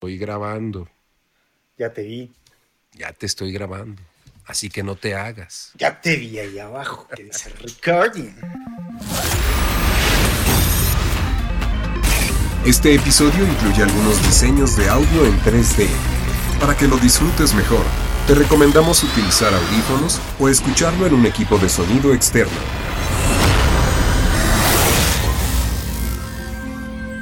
Estoy grabando. Ya te vi. Ya te estoy grabando. Así que no te hagas. Ya te vi ahí abajo que dice recording. Este episodio incluye algunos diseños de audio en 3D. Para que lo disfrutes mejor, te recomendamos utilizar audífonos o escucharlo en un equipo de sonido externo.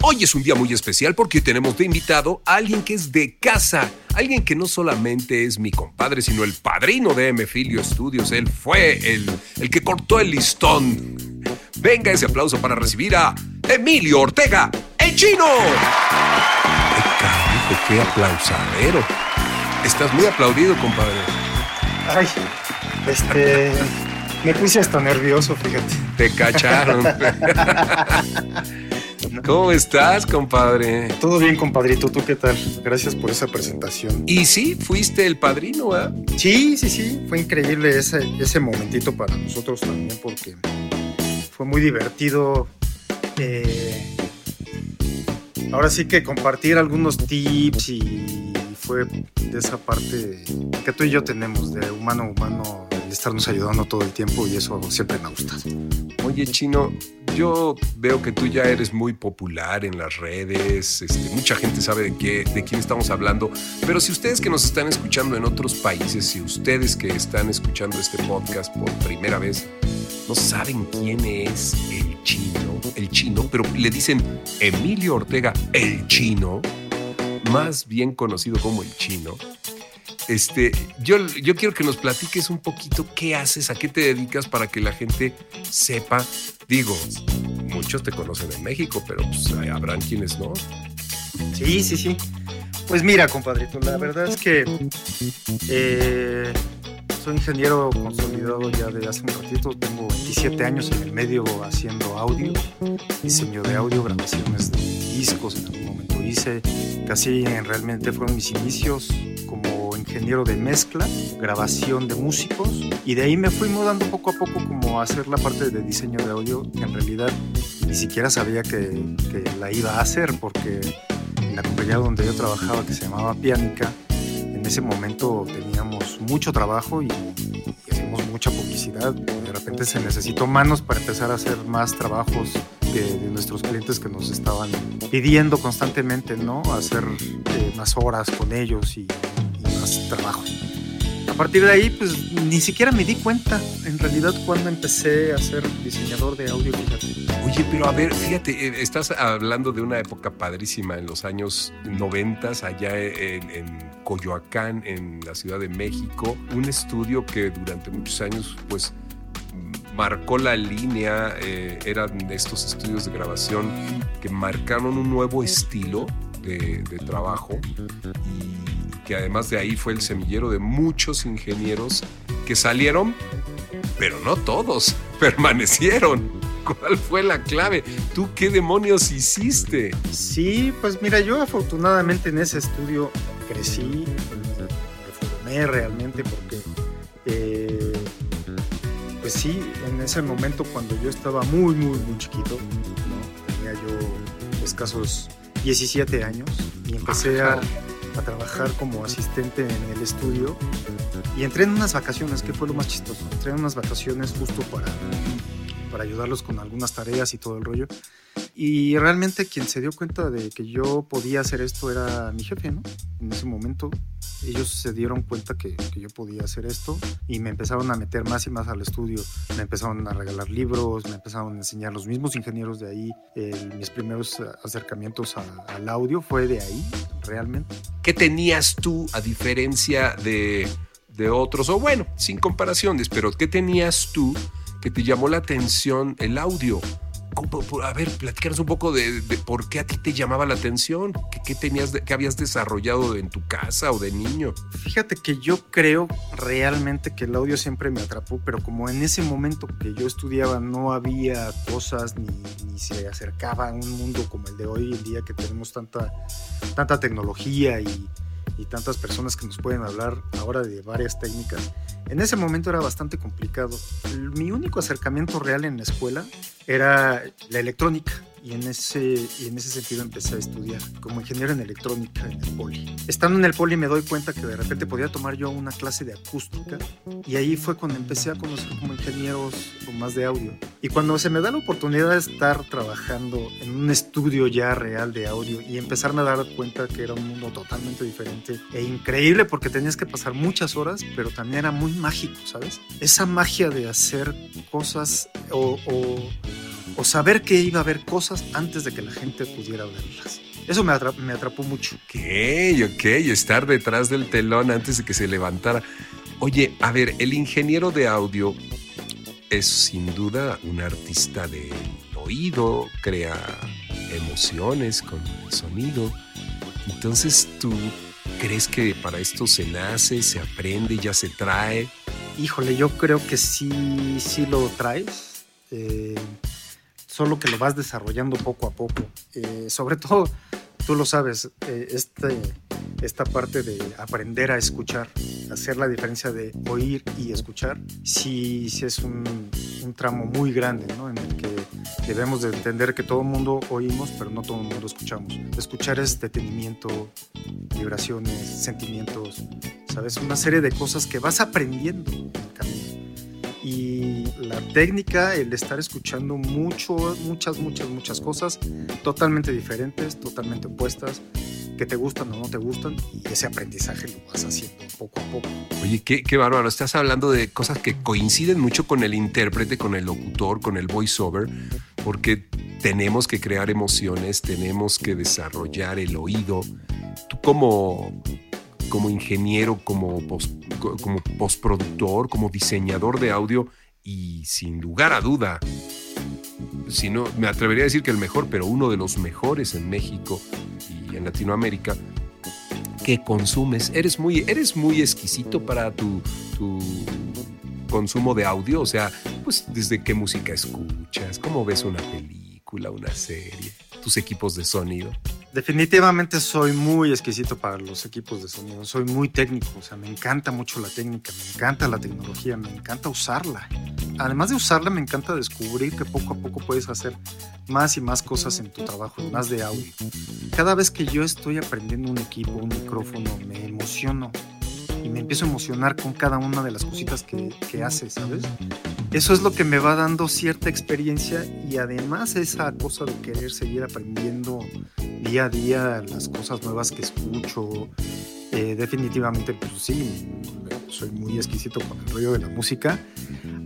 Hoy es un día muy especial porque tenemos de invitado a alguien que es de casa, alguien que no solamente es mi compadre, sino el padrino de M. Filio Studios. Él fue el, el que cortó el listón. Venga ese aplauso para recibir a Emilio Ortega, el chino. ¡Qué carajo, qué aplausadero! Estás muy aplaudido, compadre. Ay, este. Me puse hasta nervioso, fíjate. Te cacharon. ¿Cómo estás, compadre? Todo bien, compadrito. ¿Tú qué tal? Gracias por esa presentación. Y sí, fuiste el padrino, ¿ah? Sí, sí, sí. Fue increíble ese, ese momentito para nosotros también porque fue muy divertido. eh, ahora sí que compartir algunos tips y fue de esa parte que tú y yo tenemos de humano a humano, el estarnos ayudando todo el tiempo y eso siempre me ha gustado. Oye, Chino, yo veo que tú ya eres muy popular en las redes, este, mucha gente sabe de, qué, de quién estamos hablando, pero si ustedes que nos están escuchando en otros países, si ustedes que están escuchando este podcast por primera vez, no saben quién es el chino, el chino, pero le dicen Emilio Ortega, el chino, más bien conocido como el chino. Este, yo, yo quiero que nos platiques un poquito qué haces, a qué te dedicas para que la gente sepa. Digo, muchos te conocen en México, pero pues, habrán quienes no. Sí, sí, sí. Pues mira, compadrito, la verdad es que eh, soy ingeniero consolidado ya de hace un ratito. Tengo 27 años en el medio haciendo audio, diseño de audio, grabaciones de discos en algún momento hice. Casi en realmente fueron mis inicios como ingeniero de mezcla, grabación de músicos y de ahí me fui mudando poco a poco como a hacer la parte de diseño de audio que en realidad ni siquiera sabía que, que la iba a hacer porque en la compañía donde yo trabajaba que se llamaba Pianica en ese momento teníamos mucho trabajo y, y hacíamos mucha publicidad. De repente se necesitó manos para empezar a hacer más trabajos de, de nuestros clientes que nos estaban pidiendo constantemente, ¿no? Hacer eh, más horas con ellos y, trabajo. A partir de ahí, pues ni siquiera me di cuenta en realidad cuando empecé a ser diseñador de audio. Oye, pero a ver, fíjate, eh, estás hablando de una época padrísima en los años 90 allá en, en, Coyoacán, en la Ciudad de México, un estudio que durante muchos años, pues marcó la línea, eh, eran estos estudios de grabación que marcaron un nuevo estilo de, de trabajo y que además de ahí fue el semillero de muchos ingenieros que salieron, pero no todos, permanecieron. ¿Cuál fue la clave? ¿Tú qué demonios hiciste? Sí, pues mira, yo afortunadamente en ese estudio crecí, me formé realmente porque, eh, pues sí, en ese momento cuando yo estaba muy, muy, muy chiquito, ¿no? tenía yo escasos 17 años y empecé a, a trabajar como asistente en el estudio. Y entré en unas vacaciones, que fue lo más chistoso, entré en unas vacaciones justo para para ayudarlos con algunas tareas y todo el rollo. Y realmente quien se dio cuenta de que yo podía hacer esto era mi jefe, ¿no? En ese momento ellos se dieron cuenta que, yo podía hacer esto y me empezaron a meter más y más al estudio. Me empezaron a regalar libros, me empezaron a enseñar los mismos ingenieros de ahí. El, mis primeros acercamientos a, al audio fue de ahí, realmente. ¿Qué tenías tú a diferencia de, de otros? O bueno, sin comparaciones, pero ¿qué tenías tú? Que te llamó la atención el audio. A ver, platícanos un poco de, por qué a ti te llamaba la atención, qué, tenías, qué habías desarrollado en tu casa o de niño. Fíjate que yo creo realmente que el audio siempre me atrapó, pero como en ese momento que yo estudiaba no había cosas ni, ni se acercaba a un mundo como el de hoy en día que tenemos tanta, tanta tecnología y, y tantas personas que nos pueden hablar ahora de varias técnicas. En ese momento era bastante complicado. Mi único acercamiento real en la escuela era la electrónica y en ese, y en ese sentido empecé a estudiar como ingeniero en electrónica en el poli. Estando en el poli me doy cuenta que de repente podía tomar yo una clase de acústica y ahí fue cuando empecé a conocer como ingenieros con más de audio. Y cuando se me da la oportunidad de estar trabajando en un estudio ya real de audio y empezarme a dar cuenta que era un mundo totalmente diferente e increíble porque tenías que pasar muchas horas, pero también era muy mágico, ¿sabes? Esa magia de hacer cosas o, o o saber que iba a haber cosas antes de que la gente pudiera verlas. Eso me, me atrapó mucho. Ok, ok, estar detrás del telón antes de que se levantara. Oye, a ver, el ingeniero de audio es sin duda un artista de oído, crea emociones con el sonido. Entonces, ¿tú crees que para esto se nace, se aprende, ya se trae? Híjole, yo creo que sí, sí lo traes. Eh, solo que lo vas desarrollando poco a poco. Eh, sobre todo, tú lo sabes, eh, este, esta parte de aprender a escuchar, hacer la diferencia de oír y escuchar, sí, sí es un, un tramo muy grande, ¿no? En el que debemos de entender que todo el mundo oímos, pero no todo el mundo escuchamos. Escuchar es detenimiento, vibraciones, sentimientos, ¿sabes? Una serie de cosas que vas aprendiendo en el camino y la técnica, el estar escuchando mucho, muchas, muchas, muchas cosas totalmente diferentes, totalmente opuestas, que te gustan o no te gustan, y ese aprendizaje lo vas haciendo poco a poco. Oye, qué, qué bárbaro, estás hablando de cosas que coinciden mucho con el intérprete, con el locutor, con el voiceover, porque tenemos que crear emociones, tenemos que desarrollar el oído. Tú como como ingeniero, como, como postproductor, como diseñador de audio y sin lugar a duda, si no, me atrevería a decir que el mejor, pero uno de los mejores en México y en Latinoamérica, que consumes. Eres muy, eres muy exquisito para tu, tu consumo de audio, o sea, pues desde qué música escuchas, cómo ves una película, una serie, tus equipos de sonido. Definitivamente soy muy exquisito para los equipos de sonido, soy muy técnico, o sea, me encanta mucho la técnica, me encanta la tecnología, me encanta usarla. Además de usarla, me encanta descubrir que poco a poco puedes hacer más y más cosas en tu trabajo, más de audio. Cada vez que yo estoy aprendiendo un equipo, un micrófono, me emociono y me empiezo a emocionar con cada una de las cositas que, que hace, ¿sabes? Eso es lo que me va dando cierta experiencia y además esa cosa de querer seguir aprendiendo día a día las cosas nuevas que escucho. Eh, definitivamente, pues sí, soy muy exquisito con el rollo de la música.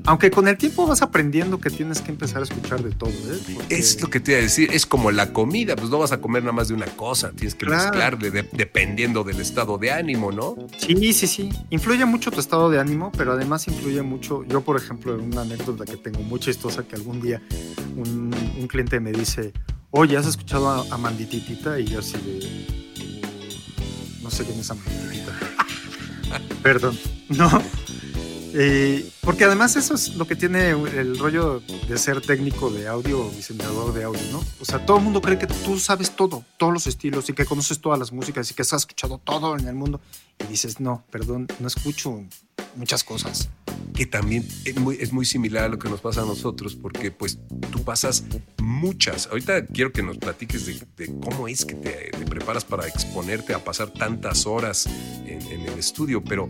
Aunque con el tiempo vas aprendiendo que tienes que empezar a escuchar de todo. ¿eh? Es lo que te iba a decir, es como la comida, pues no vas a comer nada más de una cosa, tienes que mezclar dependiendo del estado de ánimo, ¿no? Sí, sí, sí. Influye mucho tu estado de ánimo, pero además influye mucho. Yo, por ejemplo, una anécdota que tengo muy chistosa que algún día un, un cliente me dice, oye, ¿has escuchado a, Mandititita? Y yo así de, sé quién es Amandititita. Perdón, no. Eh, porque además eso es lo que tiene el rollo de ser técnico de audio o diseñador de audio, ¿no? O sea, todo el mundo cree que tú sabes todo, todos los estilos y que conoces todas las músicas y que has escuchado todo en el mundo. Y dices, no, perdón, no escucho muchas cosas. Que también es muy, similar a lo que nos pasa a nosotros, porque pues tú pasas muchas. Ahorita quiero que nos platiques de, cómo es que te, preparas para exponerte a pasar tantas horas en el estudio, pero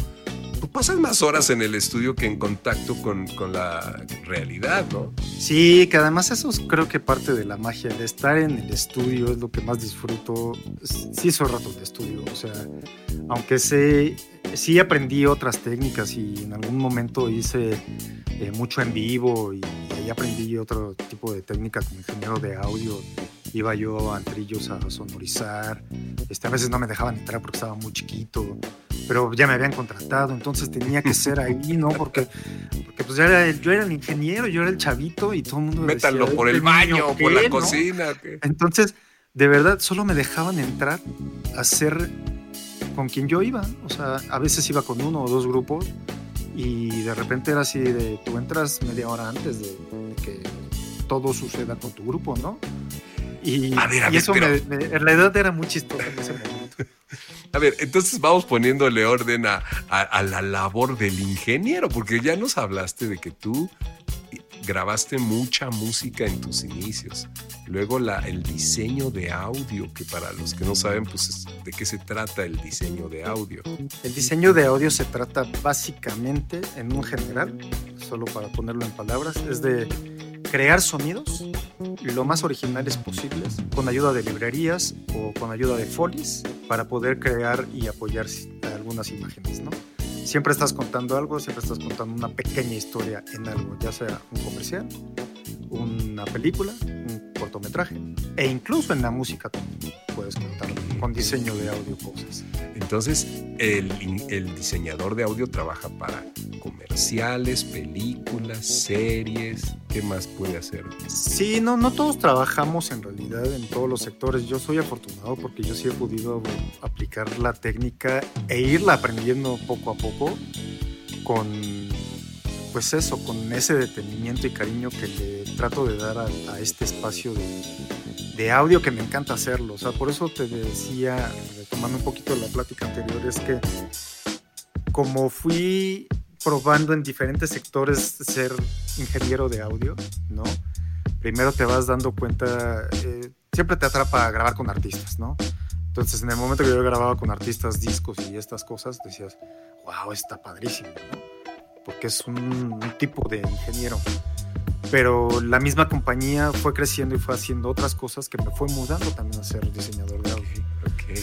tú pasas más horas en el estudio que en contacto con, con, la realidad, ¿no? Sí, que además eso es, creo que parte de la magia, de estar en el estudio es lo que más disfruto. Sí, soy rato de estudio, o sea, aunque sé, sí aprendí otras técnicas y en algún momento hice eh, mucho en vivo y, y ahí aprendí otro tipo de técnica como ingeniero de audio iba yo a antrillos a sonorizar, este, a veces no me dejaban entrar porque estaba muy chiquito, pero ya me habían contratado, entonces tenía que ser ahí, ¿no? Porque porque pues ya era el- yo era el ingeniero, yo era el chavito y todo el mundo decía, Métanlo por "Este el baño por la qué", ¿no? cocina. ¿qué? Entonces, de verdad, solo me dejaban entrar a hacer con quien yo iba. O sea, a veces iba con uno o dos grupos y de repente era así de, tú entras media hora antes de, de que todo suceda con tu grupo, ¿no? Y, A ver, a y ver, eso pero- me- me- en la edad era muy chistoso en ese momento. A ver, entonces vamos poniéndole orden a, a- a la labor del ingeniero, porque ya nos hablaste de que tú grabaste mucha música en tus inicios. Luego la, el diseño de audio, que para los que no saben, pues es- de qué se trata el diseño de audio. El diseño de audio se trata básicamente, en un general, solo para ponerlo en palabras, es de crear sonidos lo más originales posibles con ayuda de librerías o con ayuda de folies para poder crear y apoyar algunas imágenes, ¿no? Siempre estás contando algo, siempre estás contando una pequeña historia en algo, ya sea un comercial, una película, un cortometraje e incluso en la música también puedes contar con diseño de audio cosas. Entonces, el, el diseñador de audio trabaja para comerciales, películas, series. ¿Qué más puede hacer? Sí, no, no todos trabajamos en realidad en todos los sectores. Yo soy afortunado porque yo sí he podido aplicar la técnica e irla aprendiendo poco a poco con, pues eso, con ese detenimiento y cariño que le trato de dar a, a este espacio de, de audio que me encanta hacerlo. O sea, por eso te decía, retomando un poquito la plática anterior, es que como fui probando en diferentes sectores ser ingeniero de audio, ¿no? Primero te vas dando cuenta, eh, siempre te atrapa grabar con artistas, ¿no? Entonces, en el momento que yo grababa con artistas, discos y estas cosas, decías, wow, está padrísimo, ¿no? Porque es un, un tipo de ingeniero. Pero la misma compañía fue creciendo y fue haciendo otras cosas que me fue mudando también a ser diseñador de audio. Ok.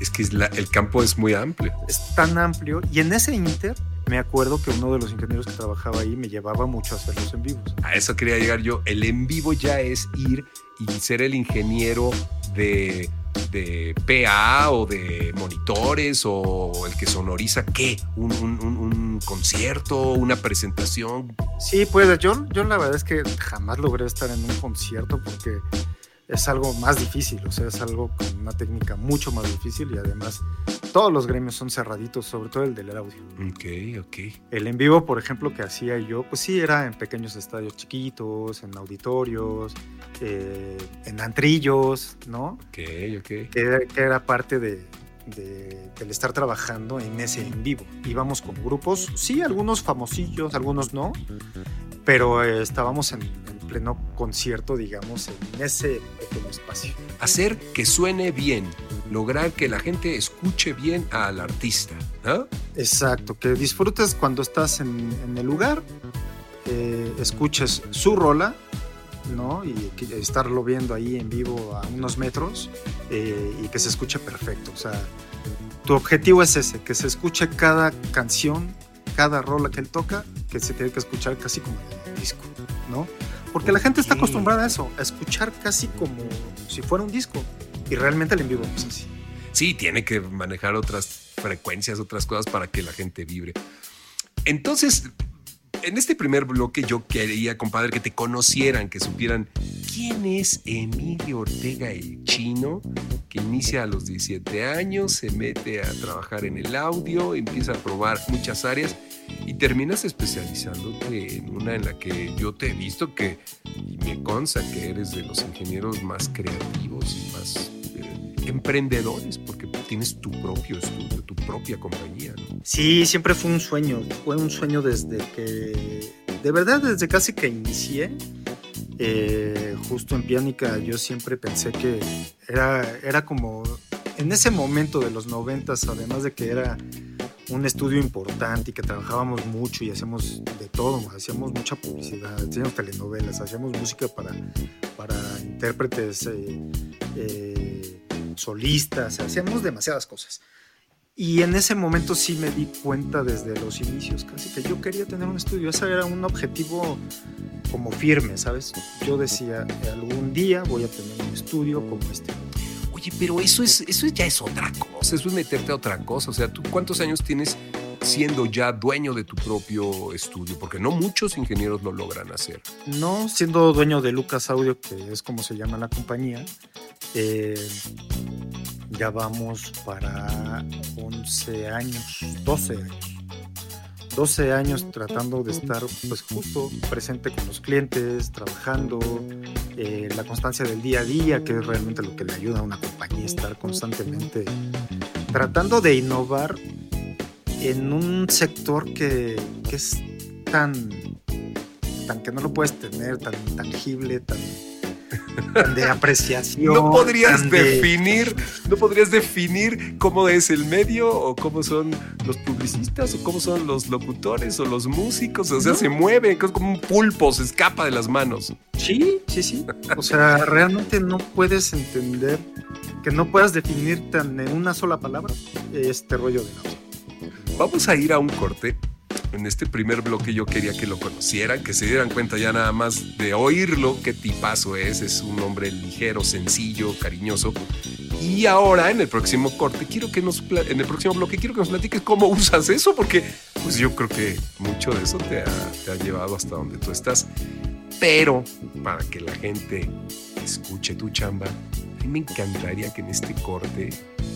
Es que la- el campo es muy amplio. es tan amplio y en ese inter me acuerdo que uno de los ingenieros que trabajaba ahí me llevaba mucho a hacer los en vivos. A eso quería llegar yo. El en vivo ya es ir y ser el ingeniero de, de PA o de monitores o el que sonoriza qué, un, un- un- concierto, una presentación. Sí, pues yo, yo la verdad es que jamás logré estar en un concierto porque es algo más difícil, o sea, es algo con una técnica mucho más difícil y además todos los gremios son cerraditos, sobre todo el del audio. Ok, ok. El en vivo, por ejemplo, que hacía yo, pues sí, era en pequeños estadios chiquitos, en auditorios, eh, en antrillos, ¿no? Ok, ok. que era, que era parte de, de- del estar trabajando en ese en vivo. Íbamos con grupos, sí, algunos famosillos, algunos no, pero eh, estábamos en, en pleno concierto, digamos, en ese pequeño espacio. Hacer que suene bien, lograr que la gente escuche bien al artista. Exacto, que disfrutes cuando estás en, en el lugar, eh, escuches su rola, ¿no? Y estarlo viendo ahí en vivo a unos metros eh, y que se escuche perfecto. O sea, tu objetivo es ese, que se escuche cada canción, cada rola que él toca, que se tiene que escuchar casi como en el disco, ¿no? Porque la gente está acostumbrada a eso, a escuchar casi como si fuera un disco. Y realmente el en vivo no es así. Sí, tiene que manejar otras frecuencias, otras cosas para que la gente vibre. Entonces, en este primer bloque yo quería, compadre, que te conocieran, que supieran quién es Emilio Ortega el chino, que inicia a los 17 años, se mete a trabajar en el audio, empieza a probar muchas áreas y terminas especializándote en una en la que yo te he visto que, y me consta que eres de los ingenieros más creativos y más eh, emprendedores, porque tienes tu propio estudio, tu propia compañía. ¿no? Sí, siempre fue un sueño. Fue un sueño desde que, de verdad, desde casi que inicié. Eh, justo en Piánica, yo siempre pensé que era, era como en ese momento de los noventas, además de que era un estudio importante y que trabajábamos mucho y hacíamos de todo, hacíamos mucha publicidad, hacíamos telenovelas, hacíamos música para, para intérpretes eh, eh, solistas, hacíamos demasiadas cosas. Y en ese momento sí me di cuenta desde los inicios casi que yo quería tener un estudio. Ese era un objetivo como firme, ¿sabes? Yo decía, algún día voy a tener un estudio como este. Oye, pero eso, es, eso ya es otra cosa, eso es meterte a otra cosa. O sea, ¿tú cuántos años tienes siendo ya dueño de tu propio estudio? Porque no muchos ingenieros lo logran hacer. No, siendo dueño de Lucas Audio, que es como se llama la compañía, eh, ya vamos para 11 años, 12 años. 12 años tratando de estar pues justo presente con los clientes, trabajando, eh, la constancia del día a día, que es realmente lo que le ayuda a una compañía estar constantemente tratando de innovar en un sector que, que es tan, tan que no lo puedes tener, tan tangible, tan de apreciación. No podrías definir, no podrías definir cómo es el medio o cómo son los publicistas o cómo son los locutores o los músicos, o sea, se mueve, es como un pulpo, se escapa de las manos. Sí, sí, sí. O sea, realmente no puedes entender que no puedas definir tan en una sola palabra este rollo de la Vamos a ir a un corte en este primer bloque yo quería que lo conocieran, que se dieran cuenta ya nada más de oírlo, qué tipazo es, es un hombre ligero, sencillo, cariñoso. Y ahora en el próximo corte quiero que nos en el próximo bloque quiero que nos platiques cómo usas eso porque pues yo creo que mucho de eso te ha, llevado hasta donde tú estás. Pero para que la gente escuche tu chamba, a mí me encantaría que en este corte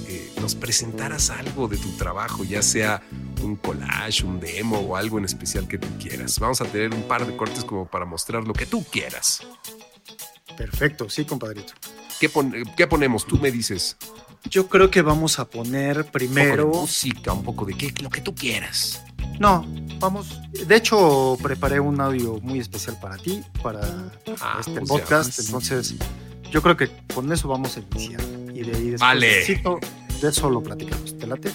eh, nos presentaras algo de tu trabajo, ya sea un collage, un demo o algo en especial que tú quieras. Vamos a tener un par de cortes como para mostrar lo que tú quieras. Perfecto, sí, compadrito. ¿Qué, qué ponemos? Tú me dices. Yo creo que vamos a poner primero. Un música, un poco de qué, lo que tú quieras. No, vamos. De hecho, preparé un audio muy especial para ti, para ah, este pues podcast. Entonces, yo creo que con eso vamos a iniciar. Y de ahí después vale. de eso lo platicamos. ¿Te late?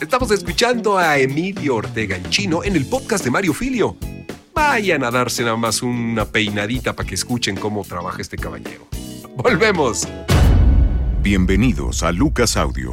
Estamos escuchando a Emilio Ortega el chino en el podcast de Mario Filio. Vayan a darse nada más una peinadita para que escuchen cómo trabaja este caballero. Volvemos. Bienvenidos a Lucas. Audio.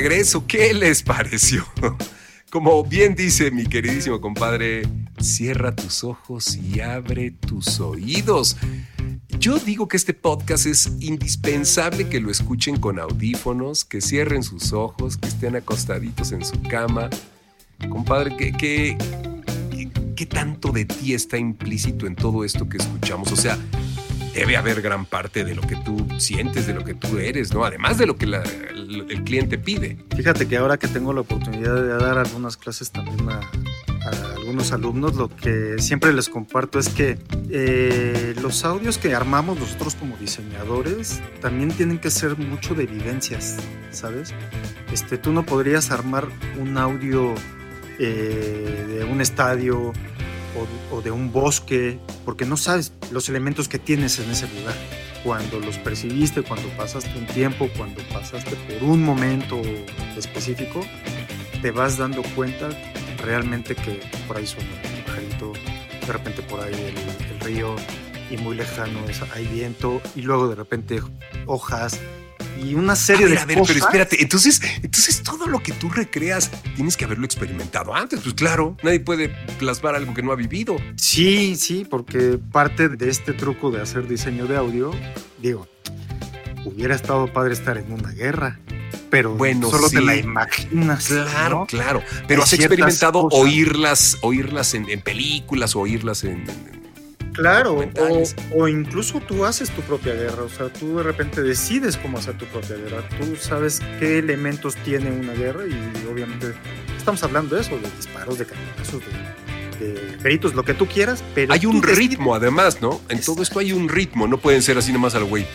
Regreso. ¿Qué les pareció? Como bien dice mi queridísimo compadre, cierra tus ojos y abre tus oídos. Yo digo que este podcast es indispensable que lo escuchen con audífonos, que cierren sus ojos, que estén acostaditos en su cama. Compadre, que, que, ¿qué tanto de ti está implícito en todo esto que escuchamos? O sea, debe haber gran parte de lo que tú sientes, de lo que tú eres, ¿no? Además de lo que el, cliente pide. Fíjate que ahora que tengo la oportunidad de dar algunas clases también a, algunos alumnos, lo que siempre les comparto es que eh, los audios que armamos nosotros como diseñadores también tienen que ser mucho de vivencias, ¿sabes? Este, tú no podrías armar un audio eh, de un estadio o, de un bosque, porque no sabes los elementos que tienes en ese lugar. Cuando los percibiste, cuando pasaste un tiempo, cuando pasaste por un momento específico, te vas dando cuenta realmente que por ahí suena un pajarito, de repente por ahí el, el río y muy lejano hay viento y luego de repente hojas y una serie de a ver, pero espérate, entonces, entonces todo lo que tú recreas tienes que haberlo experimentado antes, pues claro, nadie puede plasmar algo que no ha vivido. Sí, sí, porque parte de este truco de hacer diseño de audio, digo, hubiera estado padre estar en una guerra. Pero bueno, solo te la imaginas. Claro, claro. Pero has experimentado oírlas, oírlas en, películas o oírlas en Claro, o, incluso tú haces tu propia guerra, o sea, tú de repente decides cómo hacer tu propia guerra, tú sabes qué elementos tiene una guerra y obviamente estamos hablando de eso, de disparos, de cañonazos, de, de gritos, lo que tú quieras, pero... Hay un decides- ritmo, además, ¿no? En todo esto hay un ritmo. No pueden ser así nomás al güey.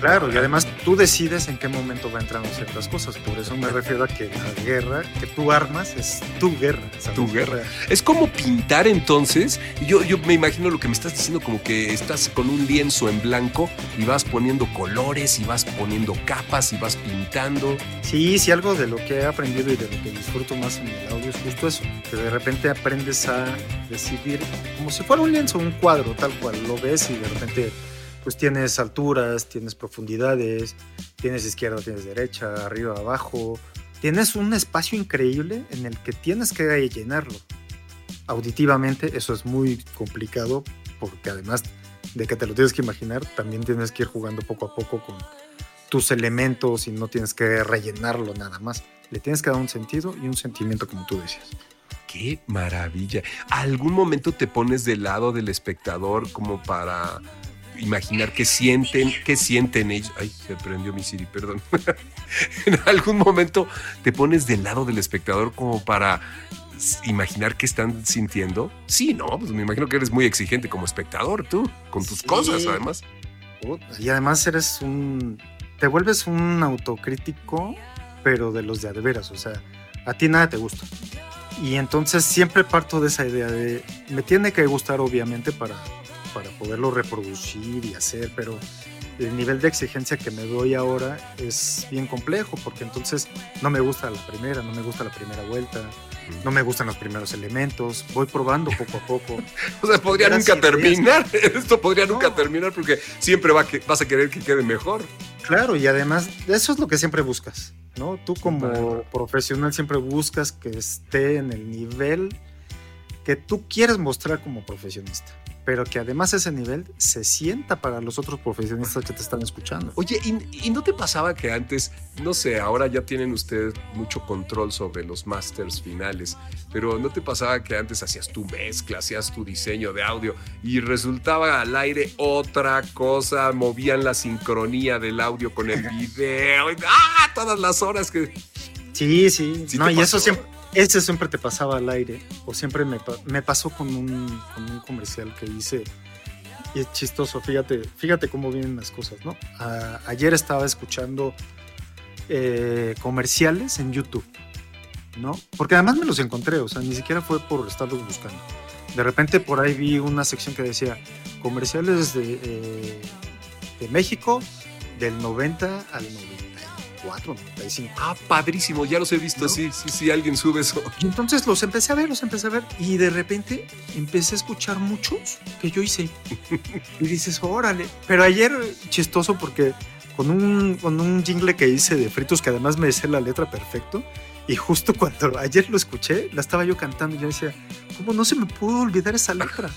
Claro, y además tú decides en qué momento va entrando ciertas cosas. Por eso me refiero a que la guerra que tú armas es tu guerra. ¿sabes? Tu guerra. Es como pintar entonces. Yo, yo me imagino lo que me estás diciendo, como que estás con un lienzo en blanco y vas poniendo colores y vas poniendo capas y vas pintando. Sí, sí, algo de lo que he aprendido y de lo que disfruto más en el audio es justo eso. Que de repente aprendes a decidir como si fuera un lienzo, un cuadro, tal cual. Lo ves y de repente pues tienes alturas, tienes profundidades, tienes izquierda, tienes derecha, arriba, abajo. Tienes un espacio increíble en el que tienes que llenarlo. Auditivamente eso es muy complicado porque además de que te lo tienes que imaginar, también tienes que ir jugando poco a poco con tus elementos y no tienes que rellenarlo nada más. Le tienes que dar un sentido y un sentimiento como tú decías. ¡Qué maravilla! ¿Algún momento te pones del lado del espectador como para imaginar qué sienten, qué sienten ellos? Ay, se prendió mi Siri, perdón. en algún momento te pones del lado del espectador como para imaginar qué están sintiendo. Sí, no, pues me imagino que eres muy exigente como espectador tú, con tus Sí. cosas además. Y además eres un... Te vuelves un autocrítico, pero de los de a de veras. O sea, a ti nada te gusta. Y entonces siempre parto de esa idea de... Me tiene que gustar obviamente para, para poderlo reproducir y hacer, pero el nivel de exigencia que me doy ahora es bien complejo, porque entonces no me gusta la primera, no me gusta la primera vuelta, no me gustan los primeros elementos, voy probando poco a poco. O sea, podría nunca ideas. terminar. Esto podría nunca No. terminar porque siempre va que, vas a querer que quede mejor. Claro, y además eso es lo que siempre buscas, ¿no? Tú como profesional siempre buscas que esté en el nivel que tú quieres mostrar como profesionista, pero que además ese nivel se sienta para los otros profesionistas que te están escuchando. Oye, ¿y, y no te pasaba que antes, no sé, ahora ya tienen ustedes mucho control sobre los masters finales, pero no te pasaba que antes hacías tu mezcla, hacías tu diseño de audio y resultaba al aire otra cosa, movían la sincronía del audio con el video, y, ¡ah! Todas las horas que... Sí, sí, ¿Sí no, y eso siempre, ese siempre te pasaba al aire, o siempre me, me pasó con un, con un comercial que hice, y es chistoso, fíjate, fíjate cómo vienen las cosas, ¿no? Ayer estaba escuchando eh, comerciales en YouTube, ¿no? Porque además me los encontré, o sea, ni siquiera fue por estarlos buscando. De repente por ahí vi una sección que decía comerciales de, eh, de México del 90 al 94, 95. Ah, padrísimo, ya los he visto, ¿No? sí, sí, sí, alguien sube eso. Y entonces los empecé a ver, los empecé a ver y de repente empecé a escuchar muchos que yo hice. Y dices, órale. Pero ayer chistoso porque con un, con un jingle que hice de fritos que además me sé la letra perfecto. Y justo cuando ayer lo escuché, la estaba yo cantando y yo decía, ¿cómo no se me pudo olvidar esa letra?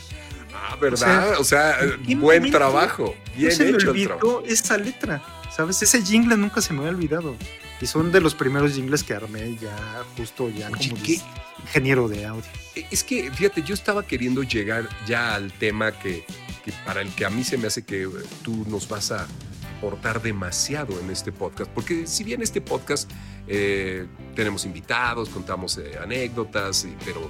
Ah, ¿verdad? O sea, ¿en qué buen trabajo, No bien se me hecho el trabajo. olvidó esa letra, ¿sabes? Ese jingle nunca se me había olvidado. Y son de los primeros jingles que armé ya justo ya Oye, como ingeniero de audio. Es que, fíjate, yo estaba queriendo llegar ya al tema que, que para el que a mí se me hace que eh, tú nos vas a aportar demasiado en este podcast. Porque si bien este podcast eh, tenemos invitados, contamos eh, anécdotas, pero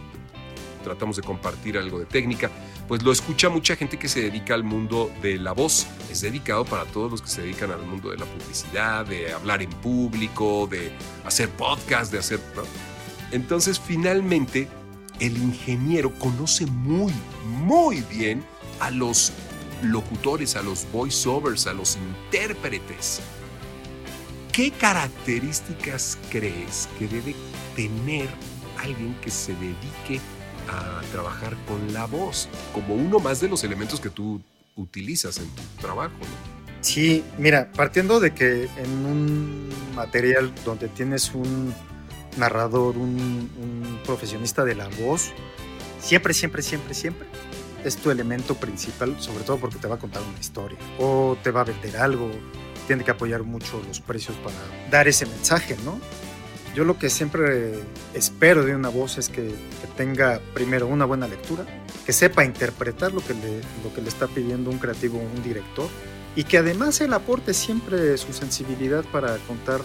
tratamos de compartir algo de técnica, pues lo escucha mucha gente que se dedica al mundo de la voz. Es dedicado para todos los que se dedican al mundo de la publicidad, de hablar en público, de hacer podcast, de hacer... ¿no? Entonces, finalmente, el ingeniero conoce muy, muy bien a los locutores, a los voiceovers, a los intérpretes. ¿Qué características crees que debe tener alguien que se dedique a trabajar con la voz? Como uno más de los elementos que tú utilizas en tu trabajo. ¿no? Sí, mira, partiendo de que en un material donde tienes un narrador, un, un profesionista de la voz, siempre, siempre, siempre, siempre es tu elemento principal, sobre todo porque te va a contar una historia o te va a vender algo, tiene que apoyar mucho los precios para dar ese mensaje, ¿no? Yo lo que siempre espero de una voz es que, tenga primero una buena lectura, que sepa interpretar lo que, le, lo que le está pidiendo un creativo o un director y que además él aporte siempre su sensibilidad para contar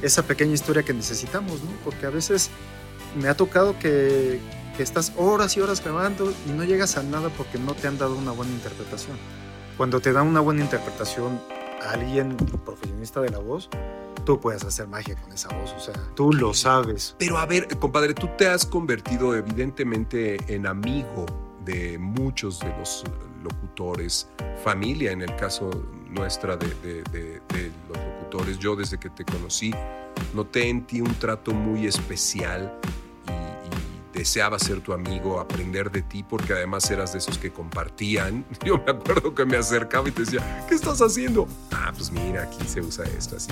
esa pequeña historia que necesitamos, ¿no? Porque a veces me ha tocado que, que estás horas y horas grabando y no llegas a nada porque no te han dado una buena interpretación. Cuando te dan una buena interpretación a alguien profesionista de la voz, tú puedes hacer magia con esa voz, o sea, tú lo sabes. Pero a ver, compadre, tú te has convertido evidentemente en amigo de muchos de los locutores, familia en el caso nuestra de, de- de- de los locutores. Yo desde que te conocí noté en ti un trato muy especial deseaba ser tu amigo, aprender de ti, porque además eras de esos que compartían. Yo me acuerdo que me acercaba y te decía, ¿qué estás haciendo? Ah, pues mira, aquí se usa esto así.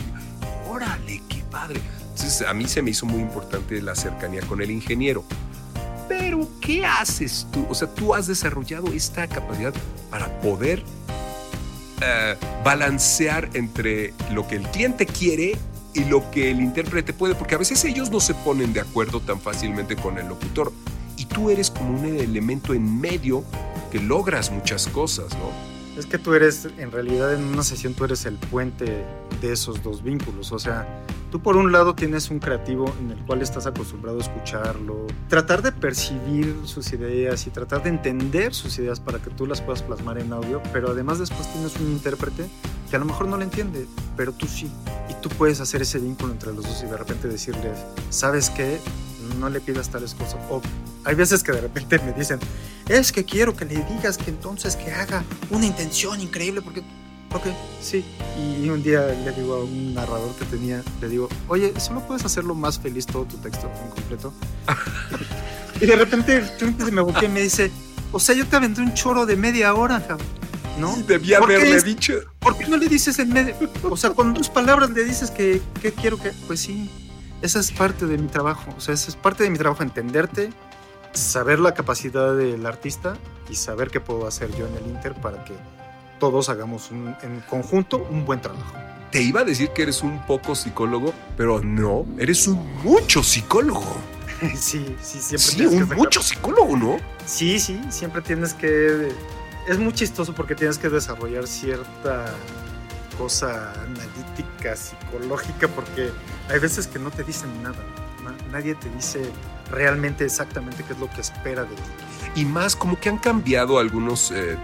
Órale, qué padre. Entonces a mí se me hizo muy importante la cercanía con el ingeniero. Pero, ¿qué haces tú? O sea, tú has desarrollado esta capacidad para poder eh, balancear entre lo que el cliente quiere y lo que el intérprete puede, porque a veces ellos no se ponen de acuerdo tan fácilmente con el locutor. Y tú eres como un elemento en medio que logras muchas cosas, ¿no? Es que tú eres, en realidad en una sesión tú eres el puente de esos dos vínculos. O sea, tú por un lado tienes un creativo en el cual estás acostumbrado a escucharlo, tratar de percibir sus ideas y tratar de entender sus ideas para que tú las puedas plasmar en audio, pero además después tienes un intérprete que a lo mejor no lo entiende, pero tú sí. Y tú puedes hacer ese vínculo entre los dos y de repente decirles, ¿sabes qué? No le pidas tales cosas. O hay veces que de repente me dicen, es que quiero que le digas que entonces que haga una intención increíble porque ok sí y un día le digo a un narrador que tenía le digo oye solo puedes hacerlo más feliz todo tu texto en completo y de repente se me volteó y me dice o sea yo te aventé un choro de media hora cabrón", ¿no? Debía ¿Por qué haberle es- dicho. ¿Por qué no le dices en medio? O sea, con dos palabras le dices que, que quiero que. Pues sí, esa es parte de mi trabajo. O sea, esa es parte de mi trabajo, entenderte, saber la capacidad del artista y saber qué puedo hacer yo en el Inter para que todos hagamos un- en conjunto un buen trabajo. Te iba a decir que eres un poco psicólogo, pero no, eres un mucho psicólogo. sí, sí, siempre Sí, tienes que un sacar- mucho psicólogo, ¿no? Sí, sí, siempre tienes que... Es muy chistoso porque tienes que desarrollar cierta cosa analítica, psicológica, porque hay veces que no te dicen nada. Na- Nadie te dice realmente exactamente qué es lo que espera de ti. Y más como que han cambiado algunos eh,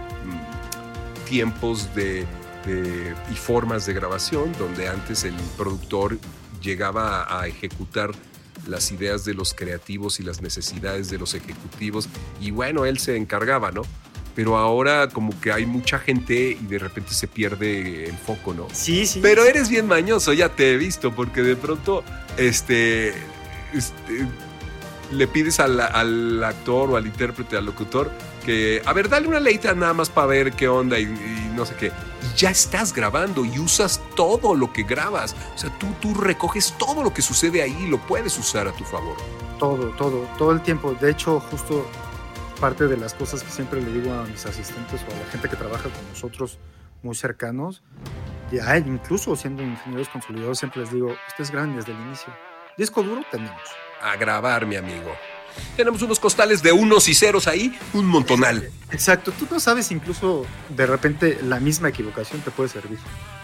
tiempos de, de- y formas de grabación, donde antes el productor llegaba a ejecutar las ideas de los creativos y las necesidades de los ejecutivos, y bueno, él se encargaba, ¿no? Pero ahora como que hay mucha gente y de repente se pierde el foco, ¿no? Sí, sí. Pero eres bien mañoso, ya te he visto, porque de pronto este, este, le pides al, al actor o al intérprete, al locutor, que, a ver, dale una letra nada más para ver qué onda y, y no sé qué. Y ya estás grabando y usas todo lo que grabas. O sea, tú, tú recoges todo lo que sucede ahí y lo puedes usar a tu favor. Todo, todo, todo el tiempo. De hecho, justo parte de las cosas que siempre le digo a mis asistentes o a la gente que trabaja con nosotros muy cercanos, ya incluso siendo ingenieros consolidados, siempre les digo, ustedes graben desde el inicio. Disco duro tenemos. A grabar, mi amigo. Tenemos unos costales de unos y ceros ahí, un montonal. Exacto, tú no sabes incluso de repente la misma equivocación te puede servir.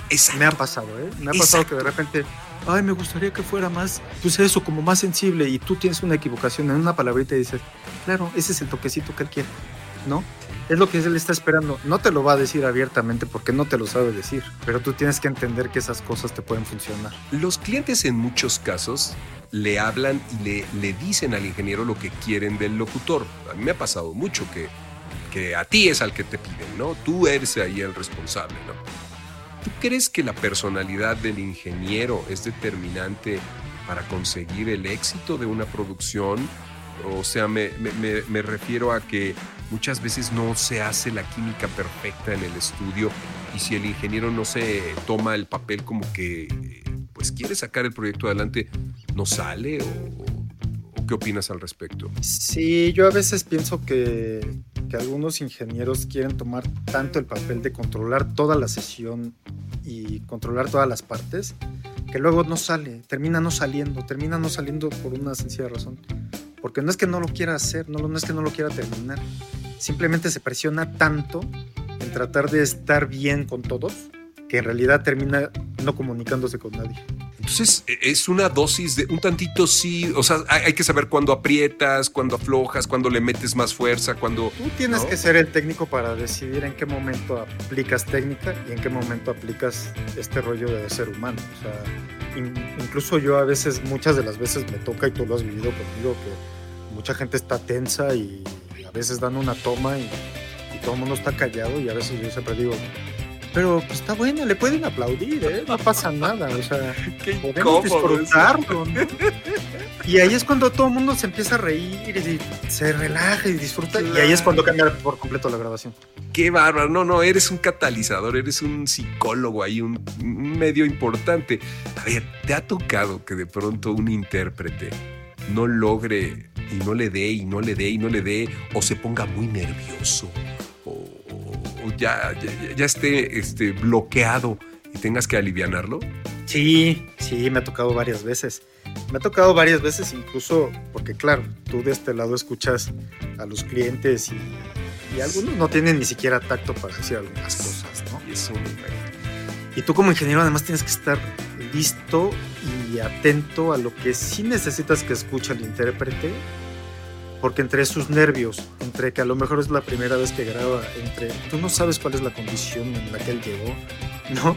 Exacto. Me ha pasado, ¿eh? Me ha pasado Exacto. que de repente, ay, me gustaría que fuera más, pues eso, como más sensible y tú tienes una equivocación en una palabrita y dices, claro, ese es el toquecito que él quiere, ¿no? Es lo que él está esperando. No te lo va a decir abiertamente porque no te lo sabe decir, pero tú tienes que entender que esas cosas te pueden funcionar. Los clientes en muchos casos le hablan y le, le dicen al ingeniero lo que quieren del locutor. A mí me ha pasado mucho que, que a ti es al que te piden, ¿no? Tú eres ahí el responsable, ¿no? ¿Tú crees que la personalidad del ingeniero es determinante para conseguir el éxito de una producción? O sea, me, me- refiero a que muchas veces no se hace la química perfecta en el estudio y si el ingeniero no se toma el papel como que pues quiere sacar el proyecto adelante, ¿no sale? ¿O, o qué opinas al respecto? Sí, yo a veces pienso que, que algunos ingenieros quieren tomar tanto el papel de controlar toda la sesión y controlar todas las partes, que luego no sale, termina no saliendo, termina no saliendo por una sencilla razón. Porque no es que no lo quiera hacer, no, no es que no lo quiera terminar, simplemente se presiona tanto en tratar de estar bien con todos, que en realidad termina no comunicándose con nadie. Entonces e, es una dosis de un tantito sí, o sea, hay, que saber cuándo aprietas, cuándo aflojas, cuándo le metes más fuerza, cuando... Tú tienes ¿no? que ser el técnico para decidir en qué momento aplicas técnica y en qué momento aplicas este rollo de ser humano. O sea, in- incluso yo a veces, muchas de las veces me toca, y tú lo has vivido conmigo, que mucha gente está tensa y a veces dan una toma y, y todo el mundo está callado y a veces yo siempre digo, pero pues está buena, le pueden aplaudir, ¿eh? no pasa nada, o sea, Qué podemos disfrutarlo, ¿no? Y ahí es cuando todo el mundo se empieza a reír y se relaja y disfruta. Y ahí es cuando cambia por completo la grabación. Qué bárbaro. No, no, eres un catalizador, eres un psicólogo ahí, un, un medio importante. A ver, ¿te ha tocado que de pronto un intérprete no logre y no le dé y no le dé y no le dé o se ponga muy nervioso ya, ya, ya esté este, bloqueado y tengas que alivianarlo? Sí, sí, me ha tocado varias veces. Me ha tocado varias veces incluso porque, claro, tú de este lado escuchas a los clientes y, y algunos no tienen ni siquiera tacto para decir algunas cosas, ¿no? Y es un... Y tú como ingeniero además tienes que estar listo y atento a lo que sí necesitas que escuche el intérprete, porque entre sus nervios, entre que a lo mejor es la primera vez que graba, entre tú no sabes cuál es la condición en la que él llegó, ¿no?